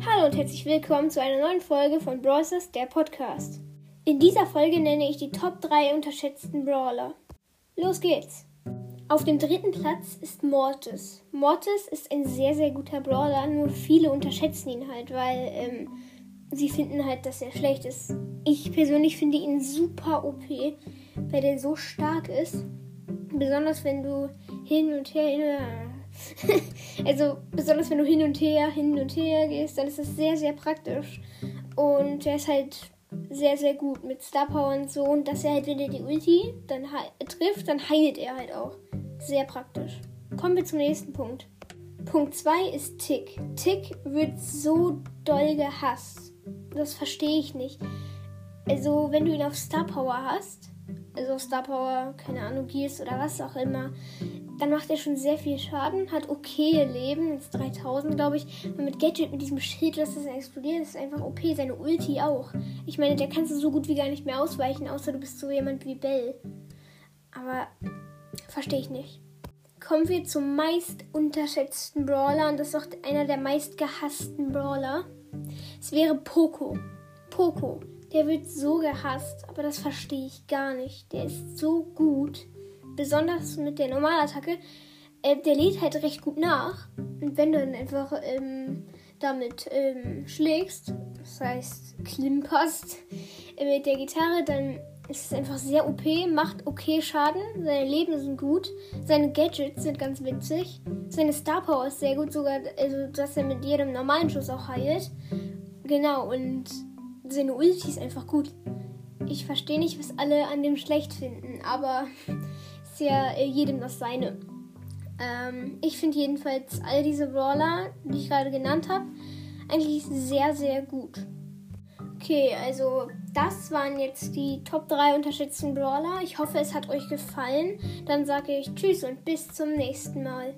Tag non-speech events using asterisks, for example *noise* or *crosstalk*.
und herzlich willkommen zu einer neuen Folge von Brawlers, der Podcast. In dieser Folge nenne ich die Top 3 unterschätzten Brawler. Los geht's! Auf dem dritten Platz ist Mortis. Mortis ist ein sehr, sehr guter Brawler, nur viele unterschätzen ihn halt, weil ähm, sie finden halt, dass er schlecht ist. Ich persönlich finde ihn super OP, weil der so stark ist. Besonders wenn du hin und her. *laughs* also besonders wenn du hin und her, hin und her gehst, dann ist das sehr, sehr praktisch. Und er ist halt sehr, sehr gut mit Star Power und so. Und dass er halt, wenn er die Ulti dann trifft, dann heilt er halt auch. Sehr praktisch. Kommen wir zum nächsten Punkt. Punkt 2 ist Tick. Tick wird so doll gehasst. Das verstehe ich nicht. Also, wenn du ihn auf Star Power hast, also Star Power, keine Ahnung, Gears oder was auch immer, dann macht er schon sehr viel Schaden, hat okay Leben, jetzt 3000 glaube ich. Und mit Gadget, mit diesem Schild, dass das explodiert, ist einfach OP, seine Ulti auch. Ich meine, der kannst du so gut wie gar nicht mehr ausweichen, außer du bist so jemand wie Bell. Aber verstehe ich nicht. Kommen wir zum meist unterschätzten Brawler und das ist auch einer der meist gehassten Brawler. Es wäre Poco. Poco. Der wird so gehasst, aber das verstehe ich gar nicht. Der ist so gut. Besonders mit der Normalattacke. Äh, der lädt halt recht gut nach. Und wenn du dann einfach ähm, damit ähm, schlägst, das heißt klimperst äh, mit der Gitarre, dann ist es einfach sehr OP, macht okay Schaden, seine Leben sind gut, seine Gadgets sind ganz witzig, seine Star Power ist sehr gut, sogar, also dass er mit jedem normalen Schuss auch heilt. Genau, und seine Ulti ist einfach gut. Ich verstehe nicht, was alle an dem schlecht finden, aber *laughs* ist ja äh, jedem das seine. Ähm, ich finde jedenfalls all diese Brawler, die ich gerade genannt habe, eigentlich sehr, sehr gut. Okay, also das waren jetzt die Top 3 unterschätzten Brawler. Ich hoffe, es hat euch gefallen. Dann sage ich Tschüss und bis zum nächsten Mal.